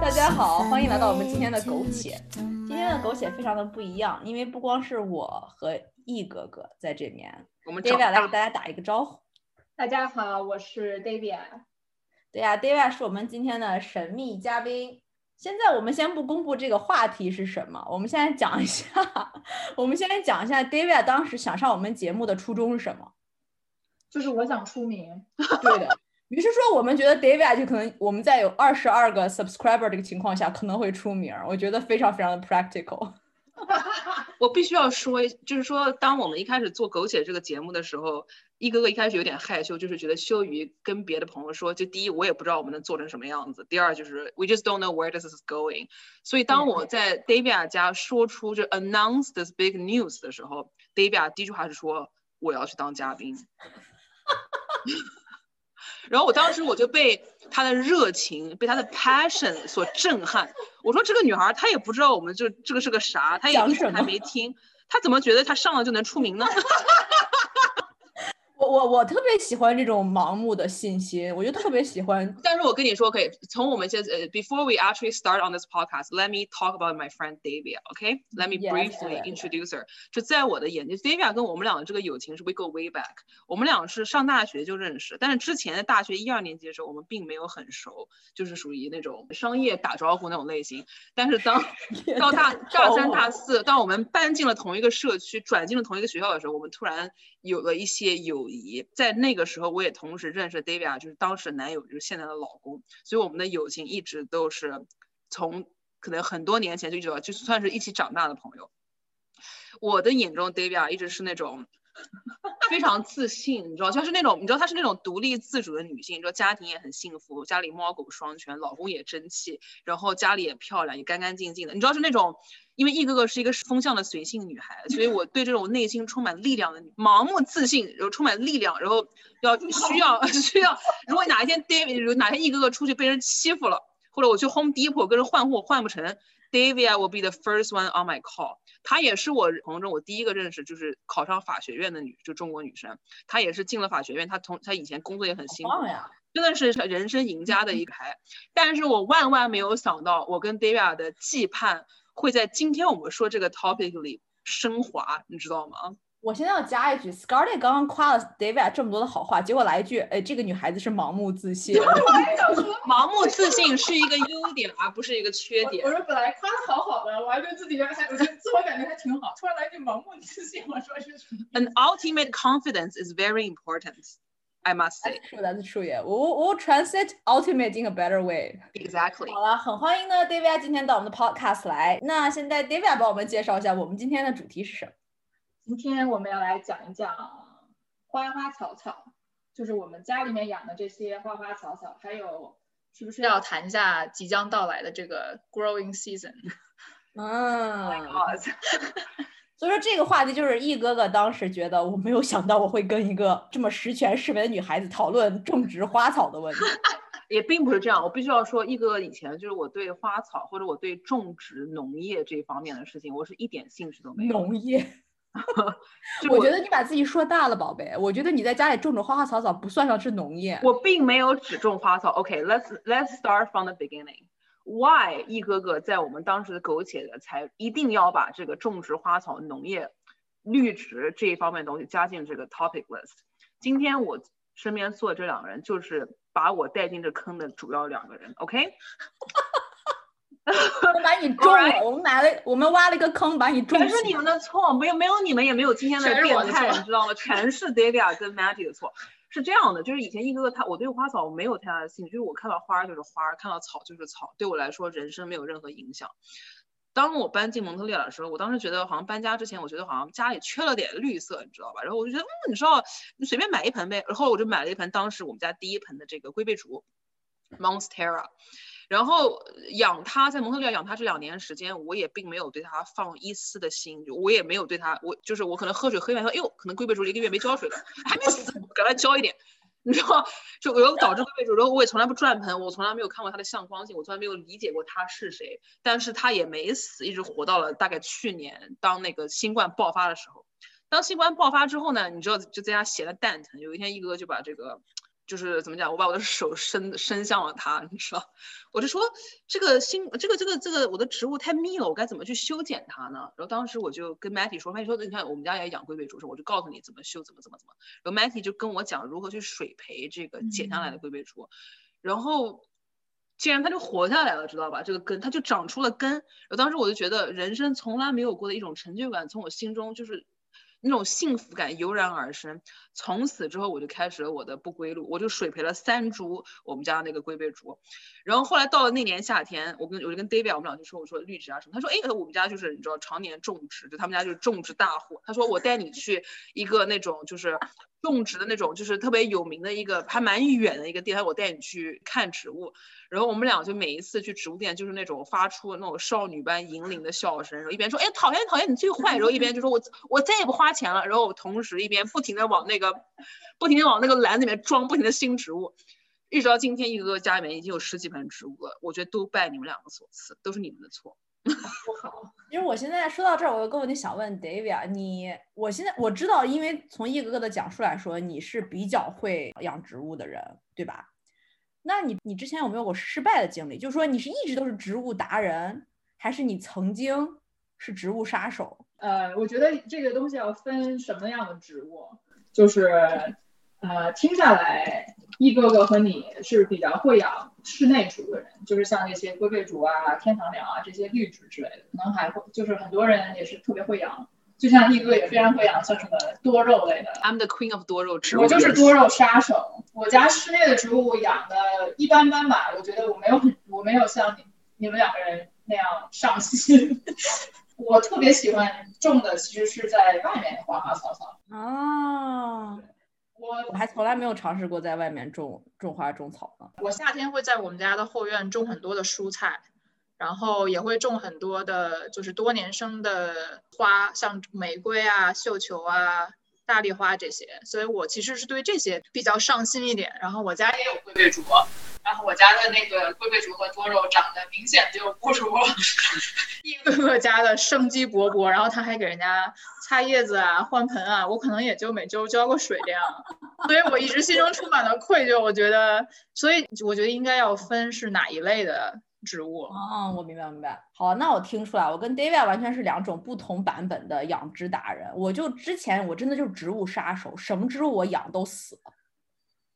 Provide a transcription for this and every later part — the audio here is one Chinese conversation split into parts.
大家好，欢迎来到我们今天的苟且。今天的苟且非常的不一样，因为不光是我和易哥哥在这边，我们 David 来给大家打一个招呼。大家好，我是 David。对呀，David 是我们今天的神秘嘉宾。现在我们先不公布这个话题是什么，我们现在讲一下，我们先讲一下 David 当时想上我们节目的初衷是什么？就是我想出名。对的。于是说，我们觉得 David 就可能我们在有二十二个 subscriber 这个情况下可能会出名，我觉得非常非常的 practical。我必须要说，就是说，当我们一开始做苟且这个节目的时候，一哥哥一开始有点害羞，就是觉得羞于跟别的朋友说。就第一，我也不知道我们能做成什么样子；第二，就是 we just don't know where this is going。所以当我在 David 家说出就 announce this big news 的时候，David 第一句话是说我要去当嘉宾。然后我当时我就被她的热情，被她的 passion 所震撼。我说这个女孩她也不知道我们这这个是个啥，她也一直还没听，她怎么觉得她上了就能出名呢？我我我特别喜欢这种盲目的信心，我就特别喜欢。但是我跟你说，可以从我们现在呃，before we actually start on this podcast，let me talk about my friend Davia，OK？Let me briefly introduce her。就在我的眼睛，Davia 跟我们俩的这个友情是 we go way back。我们俩是上大学就认识，但是之前的大学一二年级的时候，我们并没有很熟，就是属于那种商业打招呼那种类型。但是当到大大三、大四，当我们搬进了同一个社区，转进了同一个学校的时候，我们突然有了一些友谊。在那个时候，我也同时认识 Davia，就是当时男友，就是现在的老公，所以我们的友情一直都是从可能很多年前就一直就算是一起长大的朋友。我的眼中，Davia 一直是那种。非常自信，你知道，就是那种，你知道她是那种独立自主的女性，你知道，家庭也很幸福，家里猫狗双全，老公也争气，然后家里也漂亮，也干干净净的，你知道是那种，因为易哥哥是一个风向的随性女孩，所以我对这种内心充满力量的，盲目自信，然后充满力量，然后要 需要需要，如果哪一天 David，哪天易哥哥出去被人欺负了，或者我去 Home Depot 跟人换货换不成，David will be the first one on my call。她也是我朋友中我第一个认识，就是考上法学院的女，就中国女生。她也是进了法学院，她同她以前工作也很辛苦，真的是人生赢家的一排。但是我万万没有想到，我跟 Davia 的羁绊会在今天我们说这个 topic 里升华，你知道吗？我现在要加一句，Scarlett 刚刚夸了 David 这么多的好话，结果来一句，哎，这个女孩子是盲目自信。我也想说，盲目自信是一个优点，而不是一个缺点。我说本来夸的好好的，我还对自己还我觉得自我感觉还挺好，突然来一句盲目自信，我说是什么？An ultimate confidence is very important, I must say. That's true, that's true. Yeah, we'll we'll translate ultimate in a better way. Exactly. 好了，很欢迎呢，David 今天到我们的 podcast 来。那现在 David 帮我们介绍一下，我们今天的主题是什么？今天我们要来讲一讲花花草草，就是我们家里面养的这些花花草草，还有是不是要谈一下即将到来的这个 growing season？嗯，所以说这个话题就是易哥哥当时觉得我没有想到我会跟一个这么十全十美的女孩子讨论种植花草的问题，也并不是这样。我必须要说，易哥哥以前就是我对花草或者我对种植农业这方面的事情，我是一点兴趣都没有。农业。我觉得你把自己说大了，宝贝。我觉得你在家里种种花花草草不算上是农业。我并没有只种花草。OK，let's let's start from the beginning. Why 一哥哥在我们当时的苟且的才一定要把这个种植花草、农业、绿植这一方面东西加进这个 topic list？今天我身边坐这两个人就是把我带进这坑的主要两个人。OK。我 把你种了，我们埋了，我们挖了一个坑，把你种。全是你们的错，没有没有你们，也没有今天的变态，你知道吗？全是 Davia 跟 Matty 的错。是这样的，就是以前一哥哥他，我对花草没有太大的兴趣，就是我看到花就是花，看到草就是草，对我来说人生没有任何影响。当我搬进蒙特利尔的时候，我当时觉得好像搬家之前，我觉得好像家里缺了点绿色，你知道吧？然后我就觉得，嗯，你知道，你随便买一盆呗。然后我就买了一盆当时我们家第一盆的这个龟背竹，Monstera。然后养它，在蒙特利尔养它这两年时间，我也并没有对它放一丝的心，我也没有对它，我就是我可能喝水喝一半说，哎呦，可能龟背竹一个月没浇水了，还没死，给它浇一点，你知道，就我又导致龟背竹，然后我也从来不转盆，我从来没有看过它的向光性，我从来没有理解过它是谁，但是它也没死，一直活到了大概去年，当那个新冠爆发的时候，当新冠爆发之后呢，你知道就在家闲的蛋疼，有一天一哥就把这个。就是怎么讲，我把我的手伸伸向了它，你知道，我就说这个新这个这个这个我的植物太密了，我该怎么去修剪它呢？然后当时我就跟 Matty 说，Matty 说你看我们家也养龟背竹，我就告诉你怎么修，怎么怎么怎么。然后 Matty 就跟我讲如何去水培这个剪下来的龟背竹，然后竟然它就活下来了，知道吧？这个根它就长出了根。然后当时我就觉得人生从来没有过的一种成就感从我心中就是。那种幸福感油然而生，从此之后我就开始了我的不归路，我就水培了三株我们家那个龟背竹，然后后来到了那年夏天，我跟我就跟 David 我们俩就说，我说绿植啊什么，他说哎，我们家就是你知道常年种植，就他们家就是种植大户，他说我带你去一个那种就是种植的那种就是特别有名的一个还蛮远的一个地方我带你去看植物。然后我们俩就每一次去植物店，就是那种发出那种少女般银铃的笑声，然后一边说，哎，讨厌讨厌，你最坏，然后一边就说我我再也不花钱了，然后我同时一边不停的往那个，不停的往那个篮子里面装不停的新植物，一直到今天，一哥家里面已经有十几盆植物了，我觉得都拜你们两个所赐，都是你们的错。不 好，因为我现在说到这儿，我有个问题想问 David，你，我现在我知道，因为从一哥哥的讲述来说，你是比较会养植物的人，对吧？那你你之前有没有过失败的经历？就是说你是一直都是植物达人，还是你曾经是植物杀手？呃，我觉得这个东西要分什么样的植物。就是，呃，听下来，一哥哥和你是比较会养室内植物的人，就是像那些龟背竹啊、天堂鸟啊这些绿植之类的，可能还会就是很多人也是特别会养。就像一哥也非常会养，像什么多肉类的。I'm the queen of 多肉植物。我就是多肉杀手。我家室内的植物养的一般般吧，我觉得我没有很，我没有像你你们两个人那样上心。我特别喜欢种的其实是在外面的花花草草。啊，我我还从来没有尝试过在外面种种花种草呢。我夏天会在我们家的后院种很多的蔬菜。然后也会种很多的，就是多年生的花，像玫瑰啊、绣球啊、大丽花这些。所以我其实是对这些比较上心一点。然后我家也有龟背竹，然后我家的那个龟背竹和多肉长得明显就不如一个个家的生机勃勃。然后他还给人家擦叶子啊、换盆啊，我可能也就每周浇个水这样。所以我一直心中充满了愧疚。我觉得，所以我觉得应该要分是哪一类的。植物哦，我明白明白。好，那我听出来，我跟 David 完全是两种不同版本的养殖达人。我就之前我真的就是植物杀手，什么植物我养都死，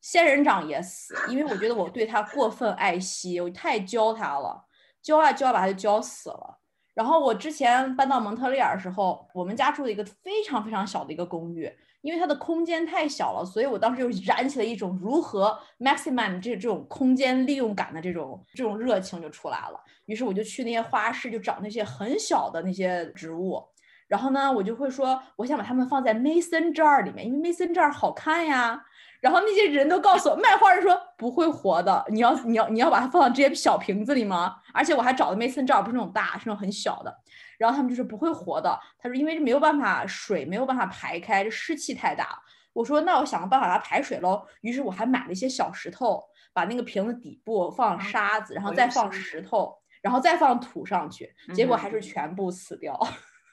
仙人掌也死，因为我觉得我对它过分爱惜，我太教它了，教啊教把它就教死了。然后我之前搬到蒙特利尔的时候，我们家住的一个非常非常小的一个公寓。因为它的空间太小了，所以我当时就燃起了一种如何 maximize 这这种空间利用感的这种这种热情就出来了。于是我就去那些花市，就找那些很小的那些植物，然后呢，我就会说，我想把它们放在 mason jar 里面，因为 mason jar 好看呀。然后那些人都告诉我，卖花人说不会活的，你要你要你要把它放到这些小瓶子里吗？而且我还找的 mason jar 不是那种大，是那种很小的。然后他们就是不会活的。他说，因为这没有办法水没有办法排开，这湿气太大。我说，那我想个办法让它排水喽。于是我还买了一些小石头，把那个瓶子底部放沙子，然后再放石头，然后再放土上去，结果还是全部死掉，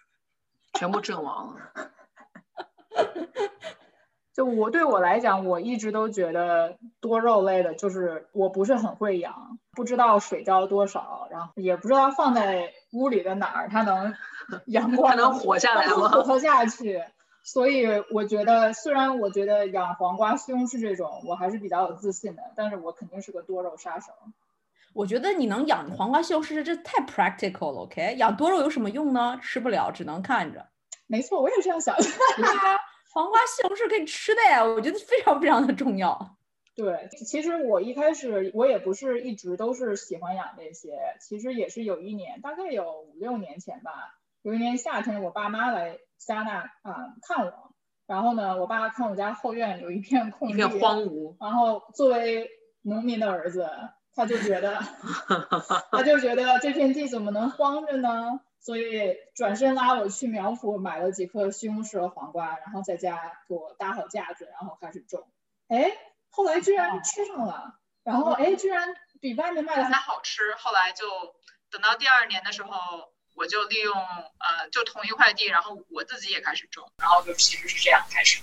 全部阵亡了。就我对我来讲，我一直都觉得多肉类的，就是我不是很会养，不知道水浇多少，然后也不知道放在屋里的哪儿它能 阳光能活下来吗？活下去。所以我觉得，虽然我觉得养黄瓜、西红柿这种我还是比较有自信的，但是我肯定是个多肉杀手。我觉得你能养黄瓜、西红柿，这太 practical 了。OK，养多肉有什么用呢？吃不了，只能看着。没错，我也这样想。黄瓜、西红柿可以吃的呀，我觉得非常非常的重要。对，其实我一开始我也不是一直都是喜欢养这些，其实也是有一年，大概有五六年前吧，有一年夏天，我爸妈来加拿大啊看我，然后呢，我爸看我家后院有一片空地，一片荒芜，然后作为农民的儿子，他就觉得，他就觉得这片地怎么能荒着呢？所以转身拉我去苗圃买了几颗西红柿和黄瓜，然后在家给我搭好架子，然后开始种。哎，后来居然吃上了，然后哎，居然比外面卖的还好吃。后来就等到第二年的时候，我就利用呃，就同一块地，然后我自己也开始种，然后就其实是这样开始。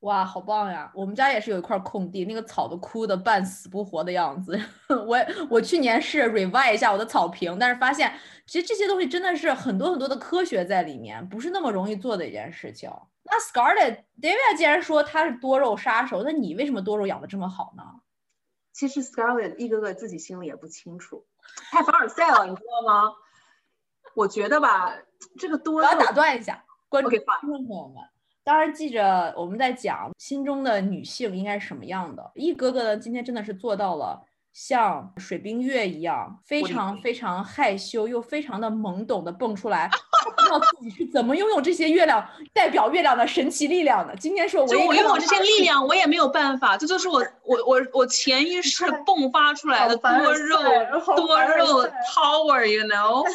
哇，好棒呀！我们家也是有一块空地，那个草都枯的半死不活的样子。我我去年是 revive 一下我的草坪，但是发现其实这些东西真的是很多很多的科学在里面，不是那么容易做的一件事情。那 Scarlett David 既然说他是多肉杀手，那你为什么多肉养的这么好呢？其实 Scarlett 一个个自己心里也不清楚，太凡尔赛了，你知道吗？我觉得吧，这个多肉。我要打断一下，观众听众朋友们。当然记着我们在讲心中的女性应该是什么样的。一哥哥呢，今天真的是做到了像水冰月一样，非常非常害羞又非常的懵懂的蹦出来，不知道自己是怎么拥有这些月亮代表月亮的神奇力量的。今天是我我拥有这些力量，我也没有办法，这就是我我我我潜意识迸发出来的多肉多肉 power，you know。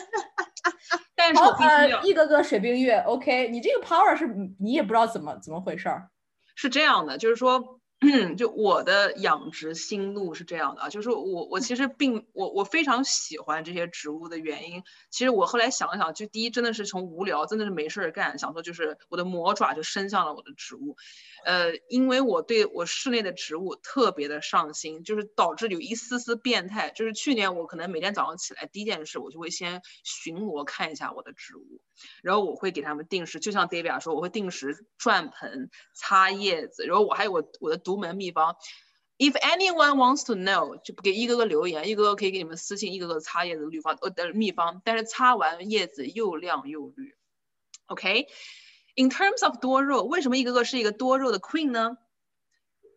但是我必须要一个个水冰月，OK，你这个 power 是你也不知道怎么怎么回事儿，是这样的，就是说，就我的养殖心路是这样的啊，就是我我其实并我我非常喜欢这些植物的原因，其实我后来想了想，就第一真的是从无聊，真的是没事儿干，想说就是我的魔爪就伸向了我的植物。呃，因为我对我室内的植物特别的上心，就是导致有一丝丝变态。就是去年我可能每天早上起来第一件事，我就会先巡逻看一下我的植物，然后我会给他们定时，就像 David 说，我会定时转盆、擦叶子。然后我还有我我的独门秘方，If anyone wants to know，就给一个个留言，一个个可以给你们私信，一个个擦叶子绿方呃的秘方，但是擦完叶子又亮又绿，OK。In terms of 多肉，为什么一个个是一个多肉的 queen 呢？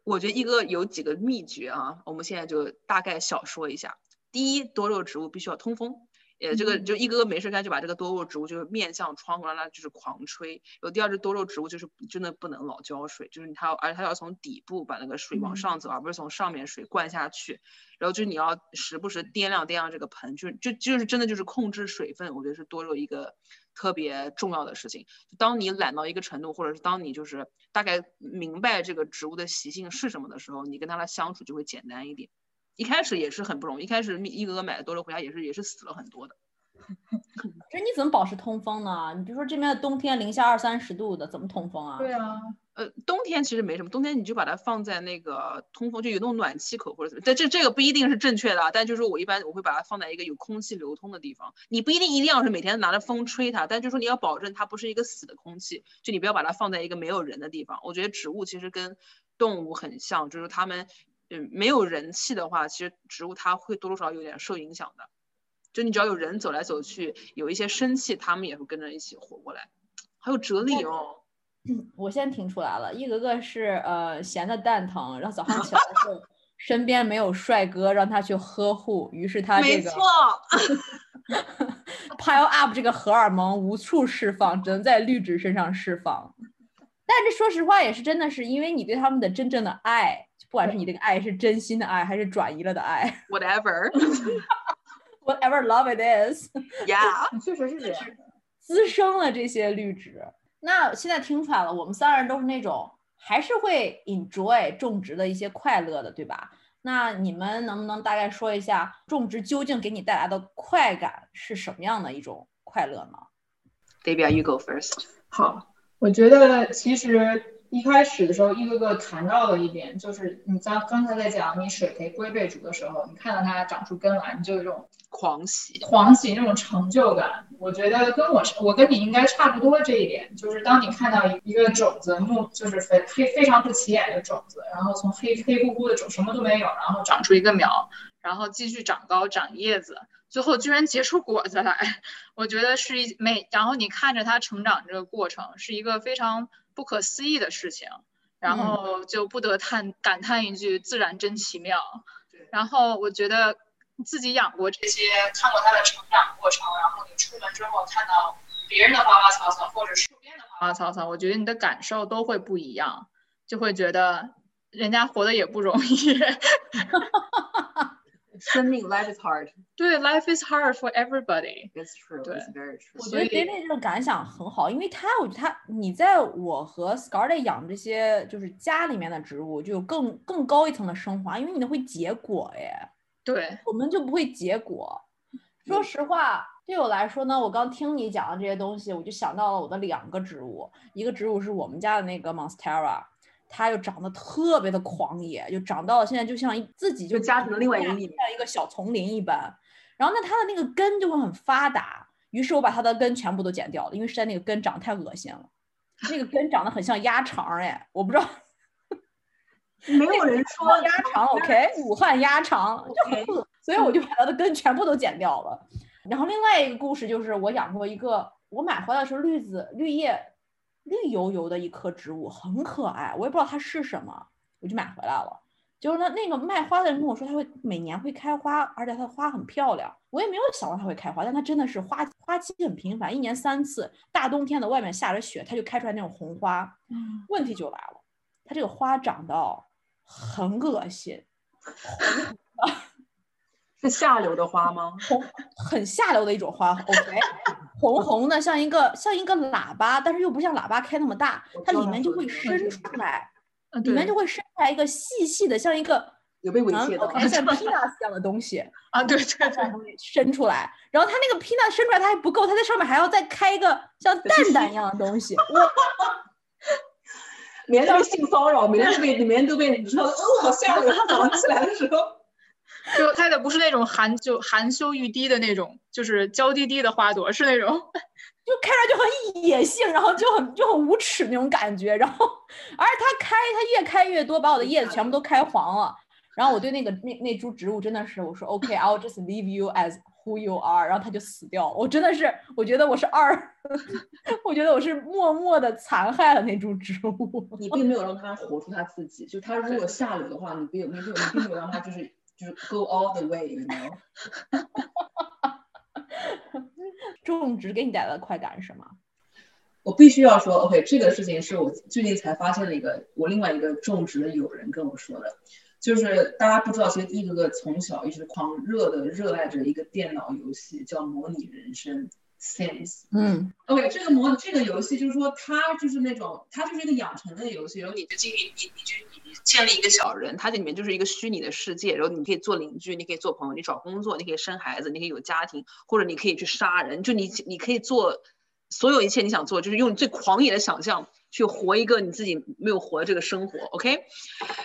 我觉得一个有几个秘诀啊，我们现在就大概小说一下。第一，多肉植物必须要通风，呃，这个就一个个没事干就把这个多肉植物就是面向窗户让它就是狂吹。有第二只多肉植物就是真的不能老浇水，就是它而且它要从底部把那个水往上走，而不是从上面水灌下去。然后就是你要时不时掂量掂量这个盆，就就就是真的就是控制水分，我觉得是多肉一个。特别重要的事情，当你懒到一个程度，或者是当你就是大概明白这个植物的习性是什么的时候，你跟它的相处就会简单一点。一开始也是很不容易，一开始一哥哥买的多肉回家也是也是死了很多的。这你怎么保持通风呢？你比如说这边的冬天零下二三十度的，怎么通风啊？对啊。呃，冬天其实没什么，冬天你就把它放在那个通风，就有那种暖气口或者怎么，但这这个不一定是正确的，但就是我一般我会把它放在一个有空气流通的地方。你不一定一定要是每天拿着风吹它，但就是说你要保证它不是一个死的空气，就你不要把它放在一个没有人的地方。我觉得植物其实跟动物很像，就是它们嗯没有人气的话，其实植物它会多多少少有点受影响的。就你只要有人走来走去，有一些生气，它们也会跟着一起活过来，还有哲理哦。我先听出来了，一个个是呃闲的蛋疼，然后早上起来的时候 身边没有帅哥让他去呵护，于是他这个 pile up 这个荷尔蒙无处释放，只能在绿植身上释放。但这说实话也是真的是因为你对他们的真正的爱，不管是你这个爱是真心的爱还是转移了的爱，whatever，whatever love it is，yeah，确实是这样，滋生了这些绿植。那现在听出来了，我们三人都是那种还是会 enjoy 种植的一些快乐的，对吧？那你们能不能大概说一下，种植究竟给你带来的快感是什么样的一种快乐呢？Baby，you go first。好，我觉得其实。一开始的时候，一个个谈到了一点，就是你刚刚才在讲你水培龟背竹的时候，你看到它长出根来，你就有一种狂喜，狂喜那种成就感。我觉得跟我我跟你应该差不多这一点，就是当你看到一个种子木，就是非非非常不起眼的种子，然后从黑黑乎乎的种什么都没有，然后长出一个苗，然后继续长高长叶子，最后居然结出果子来，我觉得是一每，然后你看着它成长这个过程，是一个非常。不可思议的事情，然后就不得叹感叹一句自然真奇妙。然后我觉得自己养过这些，看过它的成长过程，然后你出门之后看到别人的花花草草或者树边的花花草草，我觉得你的感受都会不一样，就会觉得人家活的也不容易。生命，life is hard。对，life is hard for everybody。It's true. It's very true. 我觉得 David 这种感想很好，因为他，我觉得他，你在我和 Scarlett 养这些就是家里面的植物，就有更更高一层的升华，因为你会结果哎。对，我们就不会结果。说实话，对我来说呢，我刚听你讲的这些东西，我就想到了我的两个植物，一个植物是我们家的那个 Monstera。它又长得特别的狂野，就长到了现在就像一自己就家庭的另外一个像一个小丛林一般。然后那，它的那个根就会很发达，于是我把它的根全部都剪掉了，因为实在那个根长得太恶心了，那个根长得很像鸭肠哎，我不知道。没有人说鸭肠，OK，武汉鸭肠就很恶，所以我就把它的根全部都剪掉了。然后另外一个故事就是我养过一个，我买回来的时候绿子绿叶绿油油的一棵植物，很可爱，我也不知道它是什么，我就买回来了。就是那那个卖花的人跟我说，它会每年会开花，而且它的花很漂亮。我也没有想到它会开花，但它真的是花花期很频繁，一年三次。大冬天的外面下着雪，它就开出来那种红花。问题就来了，它这个花长得很恶心，是下流的花吗？红，很下流的一种花。OK，红 红的，像一个像一个喇叭，但是又不像喇叭开那么大，它里面就会伸出来。里面就会伸出来一个细细的，像一个有被猥亵的，像 peanuts 一样的东西啊，对对对，伸出来。然后它那个 peanut 伸出来，它还不够，它在上面还要再开一个像蛋蛋一样的东西。每天都被性骚扰，每天都被每天都被你说，哦，好吓人！他早上起来的时候，就开的不是那种含就含羞欲滴的那种，就是娇滴滴的花朵，是那种。就看着就很野性，然后就很就很无耻那种感觉，然后而且它开，它越开越多，把我的叶子全部都开黄了。然后我对那个那那株植物真的是，我说 OK，I'll just leave you as who you are，然后它就死掉了。我真的是，我觉得我是二，我觉得我是默默的残害了那株植物。你并没有让它活出它自己，就它如果下流的话，你并没有，你并没有让它就是就是 go all the way，you know。种植给你带来的快感是什么？我必须要说，OK，这个事情是我最近才发现的一个，我另外一个种植的友人跟我说的，就是大家不知道，其实一个哥从小一直狂热的热爱着一个电脑游戏，叫模拟人生。Sims，嗯，OK，这个模这个游戏就是说，它就是那种，它就是一个养成类游戏，然后你就进去，你你就你建立一个小人，它这里面就是一个虚拟的世界，然后你可以做邻居，你可以做朋友，你找工作，你可以生孩子，你可以有家庭，或者你可以去杀人，就你你可以做所有一切你想做，就是用最狂野的想象去活一个你自己没有活的这个生活，OK。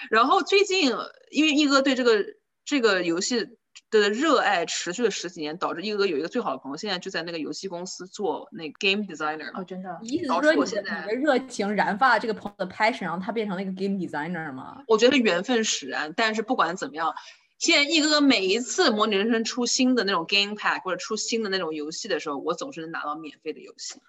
然后最近因为一哥对这个这个游戏。的热爱持续了十几年，导致一哥有一个最好的朋友，现在就在那个游戏公司做那个 game designer。哦，真的？意思是说你的你的热情燃发了这个朋友的 passion，然后他变成了一个 game designer 吗？我觉得缘分使然，但是不管怎么样，现在一哥哥每一次模拟人生出新的那种 game pack 或者出新的那种游戏的时候，我总是能拿到免费的游戏。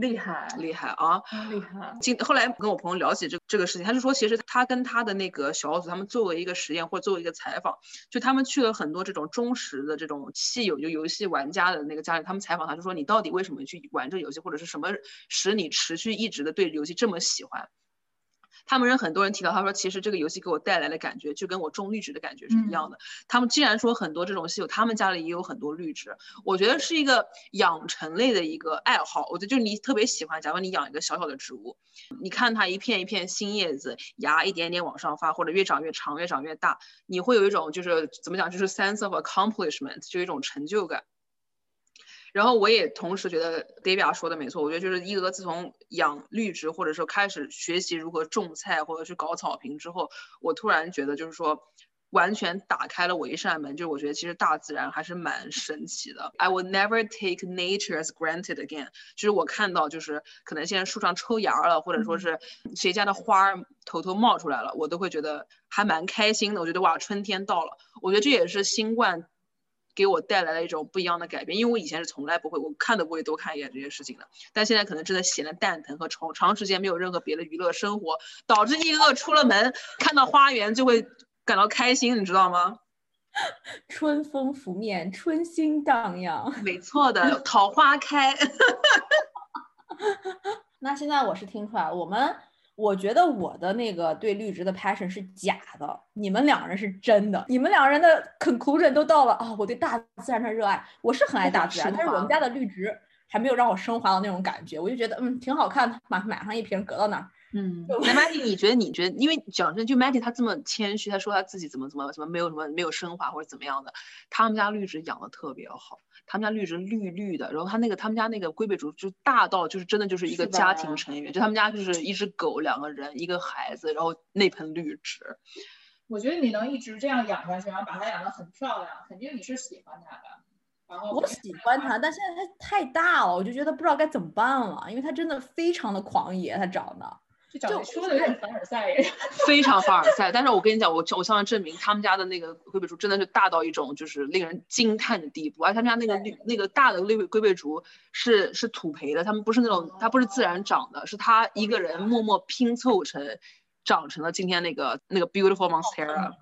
厉害厉害啊！厉害。今后来跟我朋友聊起这这个事情，他就说，其实他跟他的那个小组，他们作为一个实验或者作为一个采访，就他们去了很多这种忠实的这种戏友，就游戏玩家的那个家里，他们采访他就说，你到底为什么去玩这个游戏，或者是什么使你持续一直的对游戏这么喜欢？他们人很多人提到，他说其实这个游戏给我带来的感觉就跟我种绿植的感觉是一样的。他们既然说很多这种稀有，他们家里也有很多绿植，我觉得是一个养成类的一个爱好。我觉得就是你特别喜欢，假如你养一个小小的植物，你看它一片一片新叶子，芽一点点往上发，或者越长越长，越长越大，你会有一种就是怎么讲，就是 sense of accomplishment，就一种成就感。然后我也同时觉得 Davia 说的没错，我觉得就是一哥自从养绿植或者说开始学习如何种菜或者去搞草坪之后，我突然觉得就是说完全打开了我一扇门，就是我觉得其实大自然还是蛮神奇的。I will never take nature as granted again。就是我看到就是可能现在树上抽芽了，或者说是谁家的花偷偷冒出来了，我都会觉得还蛮开心的。我觉得哇，春天到了。我觉得这也是新冠。给我带来了一种不一样的改变，因为我以前是从来不会，我看都不会多看一眼这些事情的。但现在可能真的闲的蛋疼和长长时间没有任何别的娱乐生活，导致一个出了门看到花园就会感到开心，你知道吗？春风拂面，春心荡漾。没错的，桃花开。那现在我是听出来了，我们。我觉得我的那个对绿植的 passion 是假的，你们两个人是真的。你们两个人的 conclusion 都到了啊！我对大自然的热爱，我是很爱大自然，但是我们家的绿植还没有让我升华到那种感觉。我就觉得，嗯，挺好看的，买买上一瓶搁到那儿，嗯，那 Matty，你觉得？你觉得？因为讲真，就 Matty 她这么谦虚，她说她自己怎么怎么怎么没有什么没有升华或者怎么样的，他们家绿植养的特别好，他们家绿植绿绿的，然后他那个他们家那个龟背竹就大到就是真的就是一个家庭成员，就他们家就是一只狗，两个人，一个孩子，然后那盆绿植。我觉得你能一直这样养下去，然后把它养得很漂亮，肯定你是喜欢它的。然后我喜欢它，但现在它太大了，我就觉得不知道该怎么办了，因为它真的非常的狂野，它长得。就说的有点凡尔赛耶，非常凡尔赛。但是我跟你讲，我我向他证明，他们家的那个龟背竹真的是大到一种就是令人惊叹的地步。而他们家那个绿那个大的绿龟背竹是是土培的，他们不是那种，它不是自然长的，是他一个人默默拼凑成长成了今天那个那个 beautiful monstera，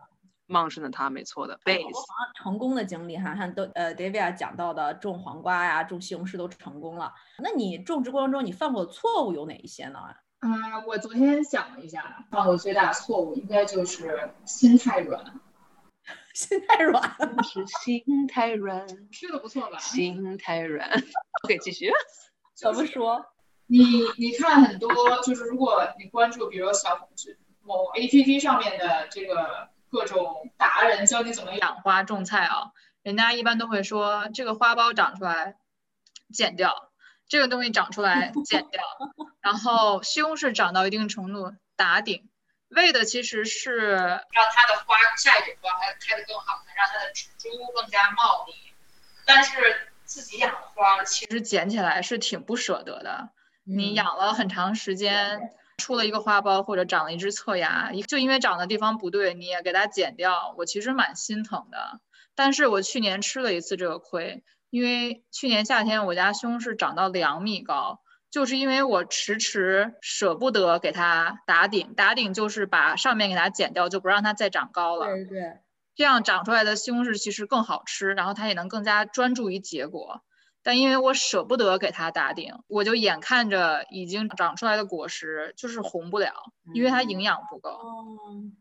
茂盛的他，没错的 base。成功的经历哈，像都呃 David 讲到的种黄瓜呀、种西红柿都成功了。那你种植过程中你犯过的错误有哪一些呢？啊，我昨天想了一下，犯过最大的错误应该就是心太软。心太软是心太软，吃的不错吧？心太软。OK，继续。怎么说？你你看很多，就是如果你关注，比如小某 APP 上面的这个各种达人教你怎么养花种菜啊，人家一般都会说，这个花苞长出来剪掉。这个东西长出来剪掉，然后西红柿长到一定程度打顶，为的其实是让它的花下一朵花开开得更好看，让它的植株更加茂密。但是自己养的花其实剪起来是挺不舍得的。你养了很长时间，出了一个花苞或者长了一只侧芽，就因为长的地方不对，你也给它剪掉，我其实蛮心疼的。但是我去年吃了一次这个亏。因为去年夏天我家西红柿长到两米高，就是因为我迟迟舍不得给它打顶，打顶就是把上面给它剪掉，就不让它再长高了。对对，这样长出来的西红柿其实更好吃，然后它也能更加专注于结果。但因为我舍不得给它打顶，我就眼看着已经长出来的果实就是红不了，因为它营养不够。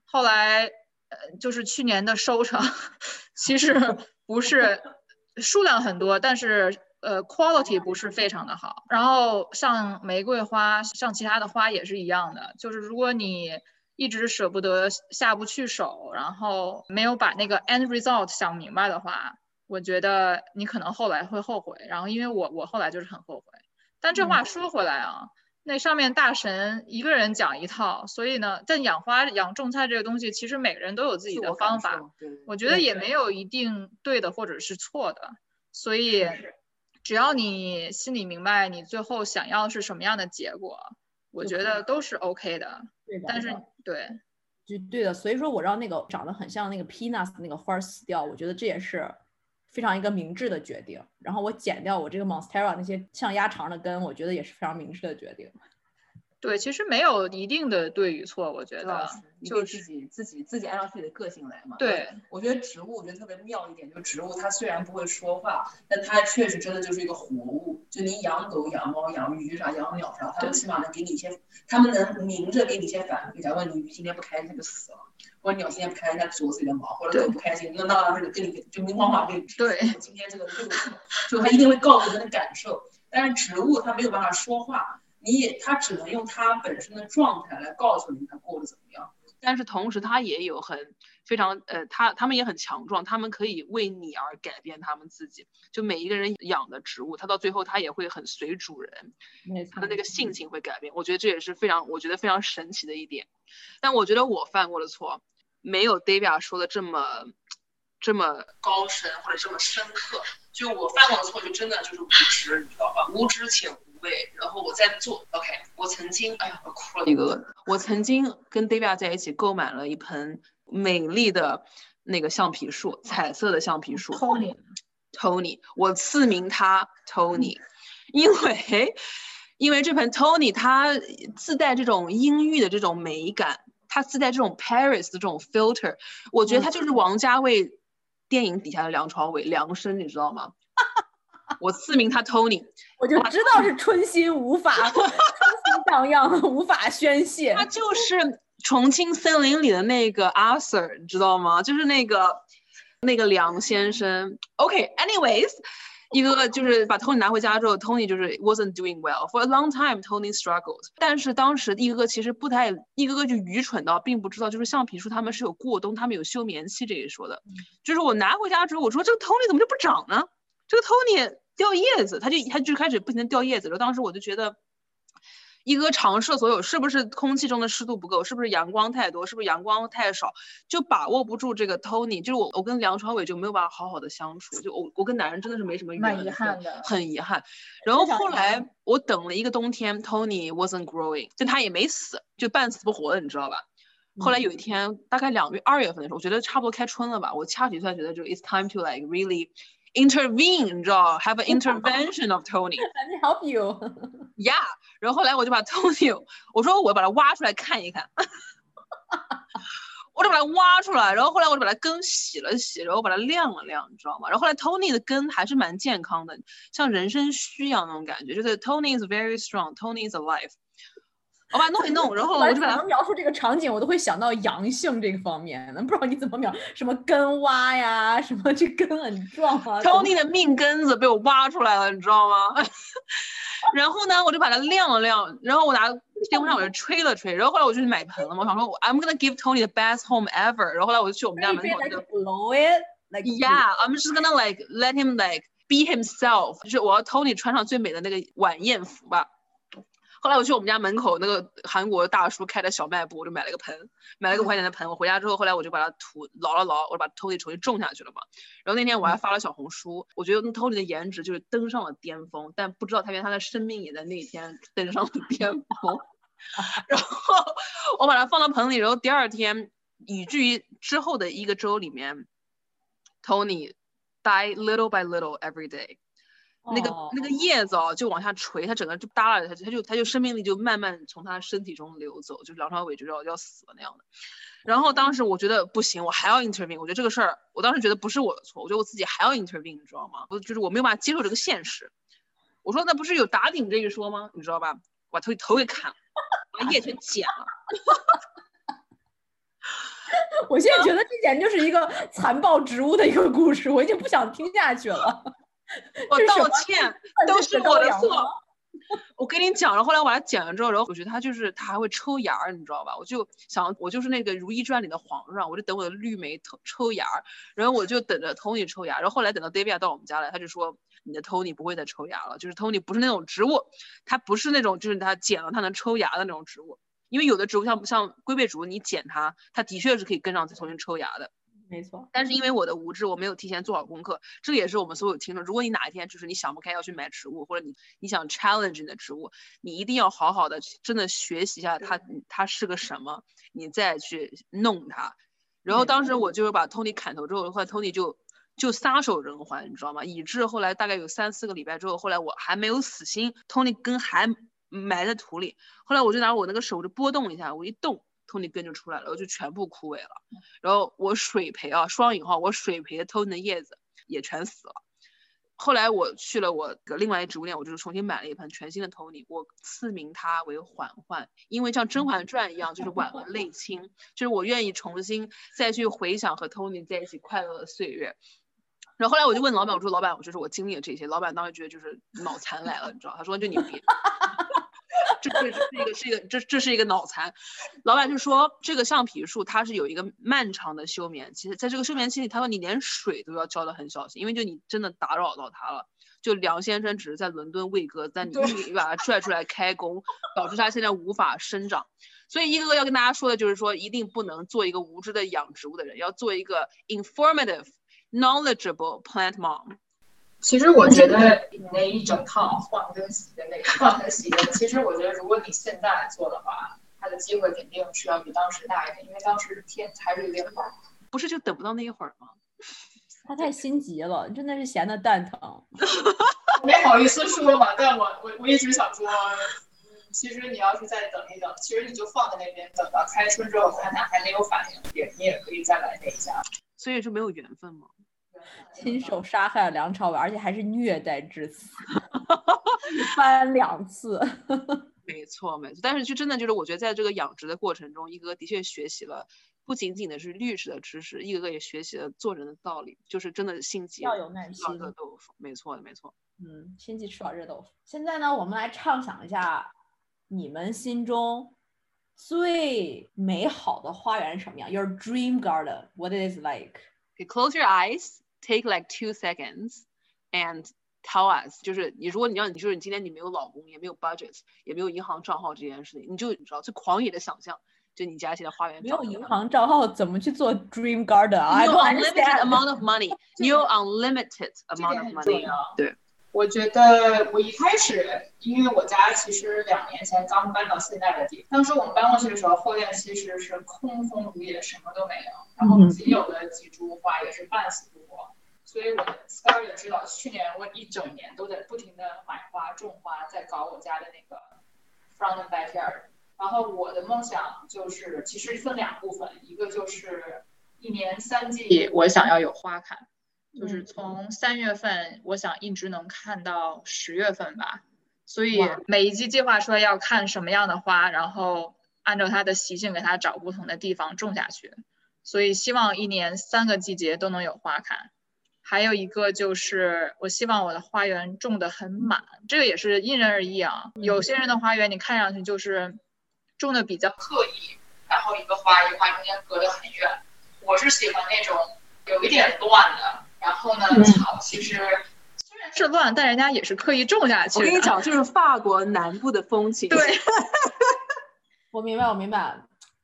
后来，呃，就是去年的收成，其实不是。数量很多，但是呃，quality 不是非常的好。然后像玫瑰花，像其他的花也是一样的，就是如果你一直舍不得下不去手，然后没有把那个 end result 想明白的话，我觉得你可能后来会后悔。然后因为我我后来就是很后悔。但这话说回来啊，那上面大神一个人讲一套，所以呢，但养花养种菜这个东西，其实每个人都有自己的方法。我觉得也没有一定对的或者是错的，所以只要你心里明白你最后想要是什么样的结果，我觉得都是 OK 的。对的。但是对，就对的。所以说我让那个长得很像那个 peanuts 那个花死掉，我觉得这也是。非常一个明智的决定，然后我剪掉我这个 monstera 那些像鸭肠的根，我觉得也是非常明智的决定。对，其实没有一定的对与错，我觉得就是自己自己自己按照自己的个性来嘛。对，我觉得植物我觉得特别妙一点，就植物它虽然不会说话，但它确实真的就是一个活物。就你养狗、养猫、养鱼啥、养鸟啥，它们起码能给你一些，它们能明着给你一些反馈。假如你鱼今天不开心，它就死了；或者鸟今天不开心，它啄自己的毛；或者狗不开心，那当然是跟你就明晃晃给你。对，今天这个这个，就它一定会告诉你的感受。但是植物它没有办法说话。你也，它只能用它本身的状态来告诉你它过得怎么样，但是同时它也有很非常呃，它它们也很强壮，他们可以为你而改变他们自己。就每一个人养的植物，它到最后它也会很随主人，它的那个性情会改变。我觉得这也是非常，我觉得非常神奇的一点。但我觉得我犯过的错，没有 Davia 说的这么这么高深或者这么深刻。就我犯过的错，就真的就是无知，你知道吧？无知且。无畏，然后我在做，OK，我曾经，哎呀，我哭了一个。我曾经跟 Davia 在一起购买了一盆美丽的那个橡皮树，彩色的橡皮树。Tony，Tony，我赐名它 Tony，因为因为这盆 Tony 它自带这种阴郁的这种美感，它自带这种 Paris 的这种 filter，我觉得他就是王家卫电影底下的梁朝伟，梁生，你知道吗？我赐名他 Tony，我就知道是春心无法，春心荡漾，无法宣泄。他就是重庆森林里的那个 Arthur，你知道吗？就是那个那个梁先生。OK，anyways，一个就是把 Tony 拿回家之后，Tony 就是 wasn't doing well for a long time. Tony struggled，但是当时一哥哥其实不太，一哥哥就愚蠢到并不知道，就是橡皮树他们是有过冬，他们有休眠期这一说的。就是我拿回家之后，我说这个 Tony 怎么就不长呢？这个 Tony 掉叶子，他就他就开始不停的掉叶子。然后当时我就觉得。一个尝试所有，是不是空气中的湿度不够？是不是阳光太多？是不是阳光太少？就把握不住这个 Tony，就是我，我跟梁朝伟就没有办法好好的相处。就我，我跟男人真的是没什么缘遗憾的，很遗憾。然后后来我等了一个冬天，Tony wasn't growing，就他也没死，就半死不活的，你知道吧？后来有一天，大概两月二月份的时候，我觉得差不多开春了吧，我掐指一算，觉得就 it's time to like really。intervene，你知道，have an intervention of Tony。Let me help you。Yeah，然后后来我就把 Tony，我说我把它挖出来看一看，我就把它挖出来，然后后来我就把它根洗了洗，然后把它晾了晾，你知道吗？然后后来 Tony 的根还是蛮健康的，像人参须一样那种感觉，就是 Tony is very strong，Tony is alive。我把它弄一弄，然后我就把它描述这个场景，我都会想到阳性这个方面。不知道你怎么描，什么根挖呀，什么这根很壮啊。Tony 的命根子被我挖出来了，你知道吗？然后呢，我就把它晾了晾，然后我拿电风扇我就吹了吹，然后后来我就去买盆了嘛。我想说，I'm gonna give Tony the best home ever。然后后来我就去我们家门口就 blow it like yeah，I'm just gonna like let him like be himself。就是我要 Tony 穿上最美的那个晚宴服吧。后来我去我们家门口那个韩国大叔开的小卖部，我就买了个盆，买了个五块钱的盆。我回家之后，后来我就把它土捞了捞，我就把 Tony 重新种下去了嘛。然后那天我还发了小红书，我觉得 Tony 的颜值就是登上了巅峰，但不知道他原来他的生命也在那一天登上了巅峰。然后我把它放到盆里，然后第二天，以至于之后的一个周里面，Tony die little by little every day。那个那个叶子哦，就往下垂，它整个就耷拉着，它它就它就生命力就慢慢从它身体中流走，就是梁朝伟就要要死了那样的。然后当时我觉得不行，我还要 intervene，我觉得这个事儿，我当时觉得不是我的错，我觉得我自己还要 intervene，你知道吗？我就是我没有办法接受这个现实。我说那不是有打顶这一说吗？你知道吧？把头头给砍了，把叶全剪了。我现在觉得这简直就是一个残暴植物的一个故事，我已经不想听下去了。我道歉，都是我的错。我跟你讲了，后来我把它剪了之后，然后我觉得它就是它还会抽芽儿，你知道吧？我就想，我就是那个《如懿传》里的皇上，我就等我的绿梅抽抽芽儿，然后我就等着 Tony 抽芽。然后后来等到 David 到我们家来，他就说你的 Tony 不会再抽芽了，就是 Tony 不是那种植物，它不是那种就是它剪了它能抽芽的那种植物，因为有的植物像像龟背竹，你剪它，它的确是可以跟上再重新抽芽的。没错，但是因为我的无知，我没有提前做好功课。这也是我们所有听众，如果你哪一天就是你想不开要去买植物，或者你你想 challenge 你的植物，你一定要好好的真的学习一下它它是个什么，你再去弄它。然后当时我就是把 Tony 砍头之后，后来 Tony 就就撒手人寰，你知道吗？以致后来大概有三四个礼拜之后，后来我还没有死心，Tony 根还埋在土里。后来我就拿我那个手就拨动一下，我一动。Tony 根就出来了，我就全部枯萎了。然后我水培啊，双引号，我水培的 Tony 的叶子也全死了。后来我去了我的另外一植物店，我就是重新买了一盆全新的 Tony，我赐名它为缓缓，因为像《甄嬛传》一样，就是婉文泪清，就是我愿意重新再去回想和 Tony 在一起快乐的岁月。然后后来我就问老板，我说老板，我就是我经历了这些，老板当时觉得就是脑残来了，你知道？他说就你别。这这是一个是一个这这是一个脑残，老板就说这个橡皮树它是有一个漫长的休眠期，在这个休眠期里，他说你连水都要浇的很小心，因为就你真的打扰到它了。就梁先生只是在伦敦喂鸽，但你你把它拽出来开工，导致它现在无法生长。所以一个个要跟大家说的就是说，一定不能做一个无知的养植物的人，要做一个 informative knowledgeable plant mom。其实我觉得你那一整套换跟洗的那个换跟洗的，其实我觉得如果你现在做的话，它的机会肯定是要比当时大一点，因为当时天还是有点冷。不是就等不到那一会儿吗？他太心急了，真的是闲的蛋疼。没好意思说嘛，但我我我一直想说，其实你要是再等一等，其实你就放在那边，等到开春之后看他还没有反应，也你也可以再来那一下。所以是没有缘分吗？亲手杀害了梁朝伟，而且还是虐待致死，一 翻两次。没错，没错。但是就真的就是，我觉得在这个养殖的过程中，一哥的确学习了不仅仅的是律师的知识，一个个也学习了做人的道理，就是真的心急要有耐吃心。热豆腐，没错的，没错。嗯，心急吃饱热豆腐。现在呢，我们来畅想一下，你们心中最美好的花园是什么样？Your dream garden, what it is like? Okay, close your eyes, take like two seconds, and tell us. 就是你，如果你要，你就是你今天你没有老公，也没有 budget，也没有银行账号这件事情，你就你知道最狂野的想象，就你家现在花园没有银行账号怎么去做 dream garden 啊？你有 unlimited amount of money，你有 unlimited amount of money。对。我觉得我一开始，因为我家其实两年前刚搬到现在的地方，当时我们搬过去的时候，后院其实是空空如也，什么都没有，然后仅有的几株花也是半死不活。所以我的 Scar 也知道，去年我一整年都在不停的买花、种花，在搞我家的那个 front and backyard。然后我的梦想就是，其实分两部分，一个就是一年三季，我想要有花看。就是从三月份，我想一直能看到十月份吧。所以每一季计划出来要看什么样的花，然后按照它的习性给它找不同的地方种下去。所以希望一年三个季节都能有花看。还有一个就是，我希望我的花园种的很满，这个也是因人而异啊。有些人的花园你看上去就是种的比较刻意，然后一个花一个花中间隔得很远。我是喜欢那种有一点乱的。然后呢，草其实虽然是乱，但人家也是刻意种下去。我跟你讲，就是法国南部的风情。对，我明白，我明白。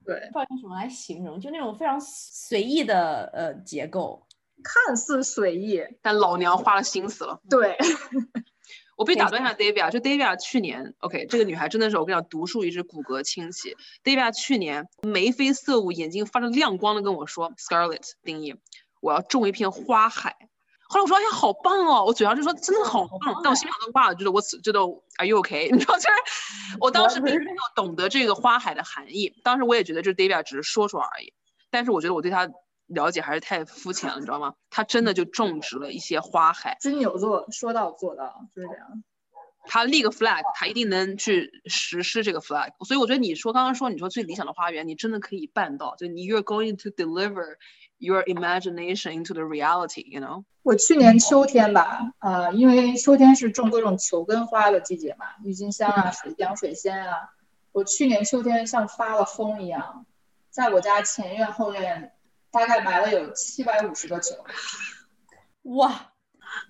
对，不知道用什么来形容，就那种非常随意的呃结构，看似随意，但老娘花了心思了。对，我被打断一下，Davia，就 Davia 去年，OK，这个女孩真的是我跟你讲，独树一帜，骨骼清奇。Davia 去年眉飞色舞，眼睛发着亮光的跟我说，Scarlett 定义。我要种一片花海，后来我说哎呀好棒哦，我嘴上就说真的好棒，但我心里想都挂了，就是我此这都 Are you OK？你知道，就是我当时并没有懂得这个花海的含义，当时我也觉得就是 Davia 只是说说而已，但是我觉得我对他了解还是太肤浅了，你知道吗？他真的就种植了一些花海，金牛座说到做到，就是这样。他立个 flag，他一定能去实施这个 flag，所以我觉得你说刚刚说你说最理想的花园，你真的可以办到，就你 you're going to deliver。your imagination into the reality, you know？我去年秋天吧，呃，因为秋天是种各种球根花的季节嘛，郁金香啊、水杨水仙啊。我去年秋天像发了疯一样，在我家前院后院大概埋了有七百五十个球。哇！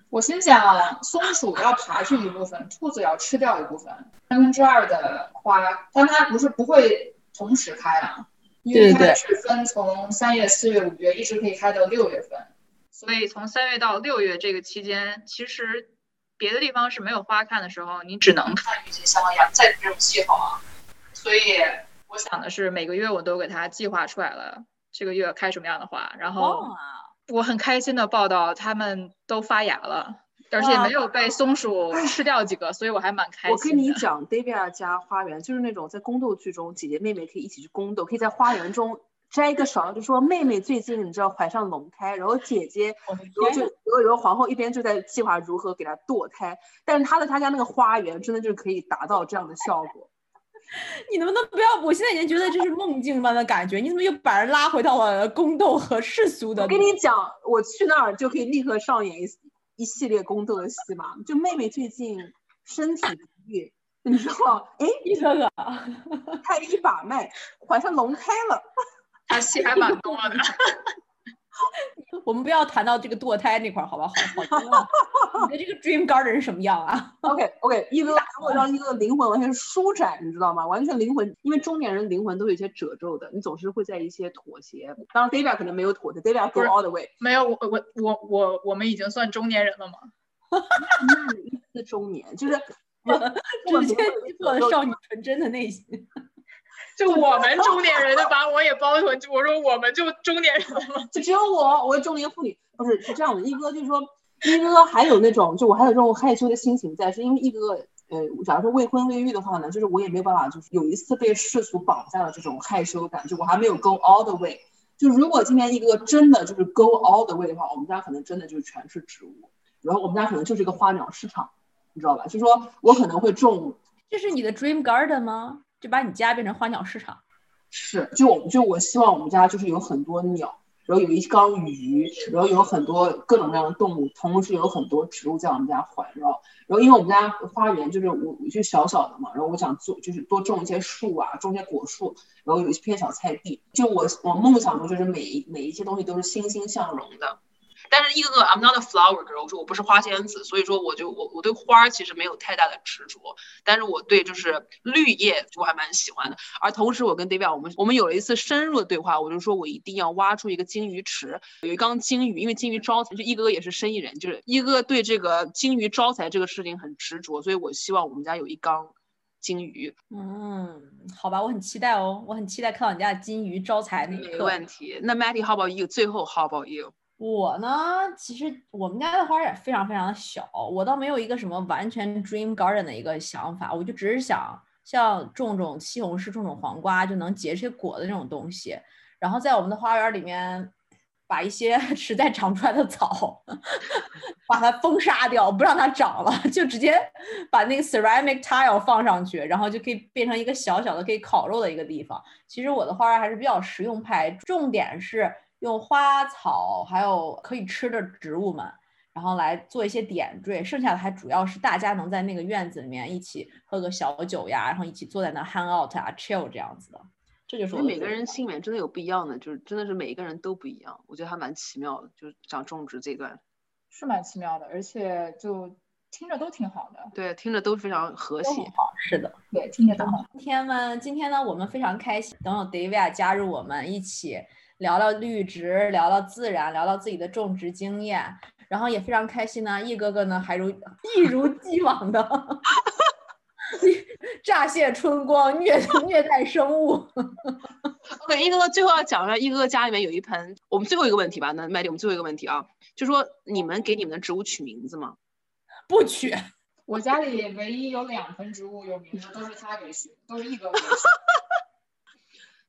我心想，松鼠要爬去一部分，兔子要吃掉一部分，三分之二的花，但它不是不会同时开啊。因为它是分从三月、四月、五月，一直可以开到六月份，所以从三月到六月这个期间，其实别的地方是没有花看的时候，你只能看郁金香呀，在这种气候啊。所以我想的是，每个月我都给它计划出来了，这个月开什么样的花，然后我很开心的报道，他们都发芽了。而且没有被松鼠吃掉几个，所以我还蛮开心。我跟你讲，Davia 家花园就是那种在宫斗剧中，姐姐妹妹可以一起去宫斗，可以在花园中摘一个勺，就说妹妹最近你知道怀上龙胎，然后姐姐，然后就然后然后皇后一边就在计划如何给她堕胎，但是她的她家那个花园真的就是可以达到这样的效果。你能不能不要？我现在已经觉得这是梦境般的感觉，你怎么又把人拉回到了宫斗和世俗的？我跟你讲，我去那儿就可以立刻上演一。一系列宫斗的戏嘛，就妹妹最近身体不 愈，你知道？哎，一哥哥，开一把脉，好像龙开了，他戏还蛮多的。我们不要谈到这个堕胎那块儿，好吧？好好你的这个 dream garden 是什么样啊？OK OK，一哥，如果 让一个灵魂完全舒展，你知道吗？完全灵魂，因为中年人灵魂都有一些褶皱的，你总是会在一些妥协。当然，David 可能没有妥协，David go all the way。没有，我我我我我们已经算中年人了吗？那一丝中年，就是 直接击破了少女纯真的内心。就我们中年人就把我也包进去，我说我们就中年人了，就只有我，我是中年妇女，不是是这样的。一哥就是说，一哥还有那种，就我还有这种害羞的心情在，是因为一哥，呃，假如说未婚未育的话呢，就是我也没有办法，就是有一次被世俗绑架了这种害羞感，就我还没有 go all the way。就如果今天一哥真的就是 go all the way 的话，我们家可能真的就全是植物，然后我们家可能就是一个花鸟市场，你知道吧？就说我可能会种，这是你的 dream garden 吗？就把你家变成花鸟市场，是，就我们就我希望我们家就是有很多鸟，然后有一缸鱼，然后有很多各种各样的动物，同时有很多植物在我们家环绕。然后因为我们家花园就是我就小小的嘛，然后我想做就是多种一些树啊，种些果树，然后有一片小菜地。就我我梦想中就是每每一些东西都是欣欣向荣的。但是一个个，I'm not a flower girl，我说我不是花仙子，所以说我就我我对花其实没有太大的执着，但是我对就是绿叶我还蛮喜欢的。而同时我跟 David 我们我们有了一次深入的对话，我就说我一定要挖出一个金鱼池，有一缸金鱼，因为金鱼招财，就一哥哥也是生意人，就是一哥对这个金鱼招财这个事情很执着，所以我希望我们家有一缸金鱼。嗯，好吧，我很期待哦，我很期待看到你家的金鱼招财那一刻。没问题。那 Matty，how about you？最后 how about you？我呢，其实我们家的花也非常非常的小，我倒没有一个什么完全 dream garden 的一个想法，我就只是想像种种西红柿、种种黄瓜就能结些果的那种东西，然后在我们的花园里面把一些 实在长不出来的草，把它封杀掉，不让它长了，就直接把那个 ceramic tile 放上去，然后就可以变成一个小小的可以烤肉的一个地方。其实我的花园还是比较实用派，重点是。用花草还有可以吃的植物们，然后来做一些点缀，剩下的还主要是大家能在那个院子里面一起喝个小酒呀，然后一起坐在那 hang out 啊，chill 这样子的。这就是每个人心里面真的有不一样的，就是真的是每一个人都不一样，我觉得还蛮奇妙的。就是讲种植这段是蛮奇妙的，而且就听着都挺好的。对，听着都非常和谐。好，是的，对，听着都好。今天呢，今天呢，我们非常开心，等有 David 加入我们一起。聊聊绿植，聊聊自然，聊聊自己的种植经验，然后也非常开心呢。易哥哥呢，还如一如既往的 乍现春光，虐虐待生物。OK，易哥哥最后要讲一下，易哥哥家里面有一盆，我们最后一个问题吧，那麦迪，我们最后一个问题啊，就说你们给你们的植物取名字吗？不取。我家里唯一有两盆植物有名字，都是他给取，都是易哥哥。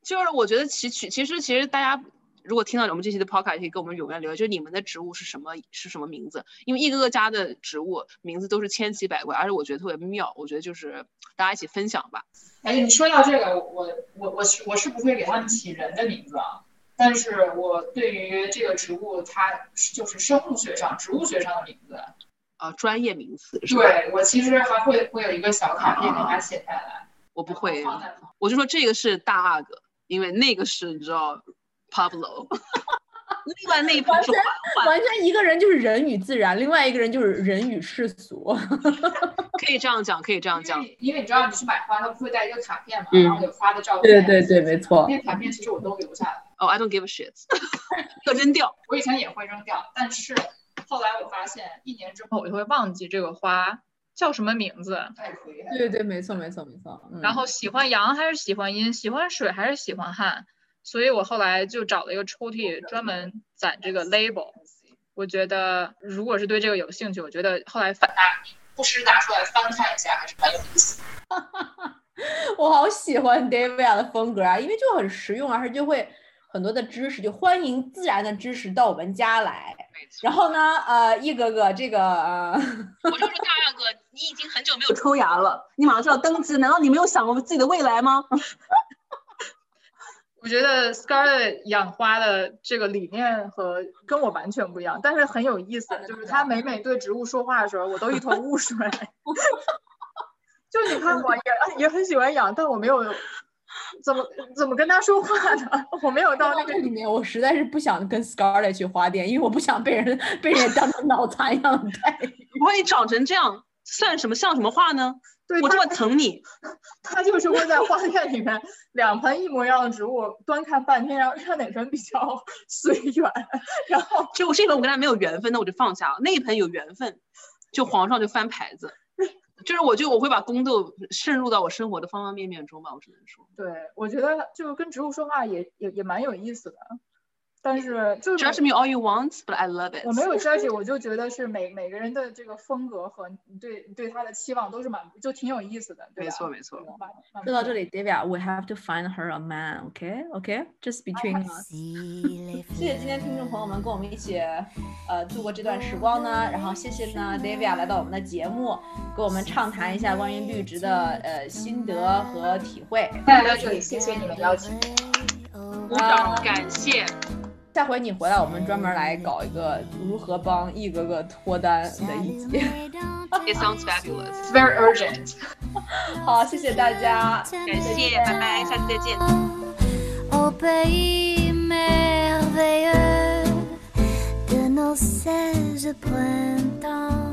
就是我觉得其其其实其实大家如果听到我们这期的 podcast 可以跟我们踊跃留言，就是你们的植物是什么是什么名字？因为一个个家的植物名字都是千奇百怪，而且我觉得特别妙。我觉得就是大家一起分享吧。哎，你说到这个，我我我是我是不会给他们起人的名字啊，但是我对于这个植物，它就是生物学上植物学上的名字呃，专业名词。对我其实还会会有一个小卡片给它写下来。我不会，我就说这个是大阿哥。因为那个是你知道，Pablo，另外那一完全完全一个人就是人与自然，另外一个人就是人与世俗，可以这样讲，可以这样讲。因为你知道，你去买花，他不会带一个卡片嘛，然后有花的照片。对对对，没错。那卡片其实我都留下来。哦，I don't give a shit，要扔掉。我以前也会扔掉，但是后来我发现，一年之后我就会忘记这个花。叫什么名字？对对对，没错没错没错。然后喜欢阳还是喜欢阴？喜欢水还是喜欢汗？所以我后来就找了一个抽屉，专门攒这个 label。我觉得如果是对这个有兴趣，我觉得后来翻不时拿出来翻看一下，还是蛮有意思。我好喜欢 David 的风格啊，因为就很实用，而且就会。很多的知识，就欢迎自然的知识到我们家来。然后呢，呃，易哥哥，这个呃，我就是大亚哥，你已经很久没有抽牙了，你马上就要登基，难道你没有想过自己的未来吗？我觉得 Scarlett 养花的这个理念和跟我完全不一样，但是很有意思，就是他每每对植物说话的时候，我都一头雾水。就你看，我也也很喜欢养，但我没有。怎么怎么跟他说话呢？我没有到那个里面，我实在是不想跟 Scarlett 去花店，因为我不想被人被人当成脑残一样待。我你长成这样，算什么像什么话呢？对我这么疼你，他就是会在花店里面两盆一模一样的植物端看半天，然后看哪盆比较随缘。然后就我这盆我跟他没有缘分，那我就放下了。那一盆有缘分，就皇上就翻牌子。就是我就我会把宫斗渗入到我生活的方方面面中吧，我只能说。对，我觉得就跟植物说话也也也蛮有意思的。但是就是 judge me all you want, but I love it。我没有 judge，我就觉得是每每个人的这个风格和你对你对他的期望都是蛮就挺有意思的，对没错没错。说到这里，Davia，we have to find her a man，OK，OK，just between us。谢谢今天听众朋友们跟我们一起呃度过这段时光呢，然后谢谢呢 Davia 来到我们的节目，跟我们畅谈一下关于绿植的呃心得和体会。来到这里，谢谢你们邀请，鼓掌感谢。下回你回来，我们专门来搞一个如何帮一哥哥脱单的一集。It sounds fabulous. It's very urgent. 好，谢谢大家，感谢，拜拜，下次再见。Au pays merveilleux de nos seize printemps.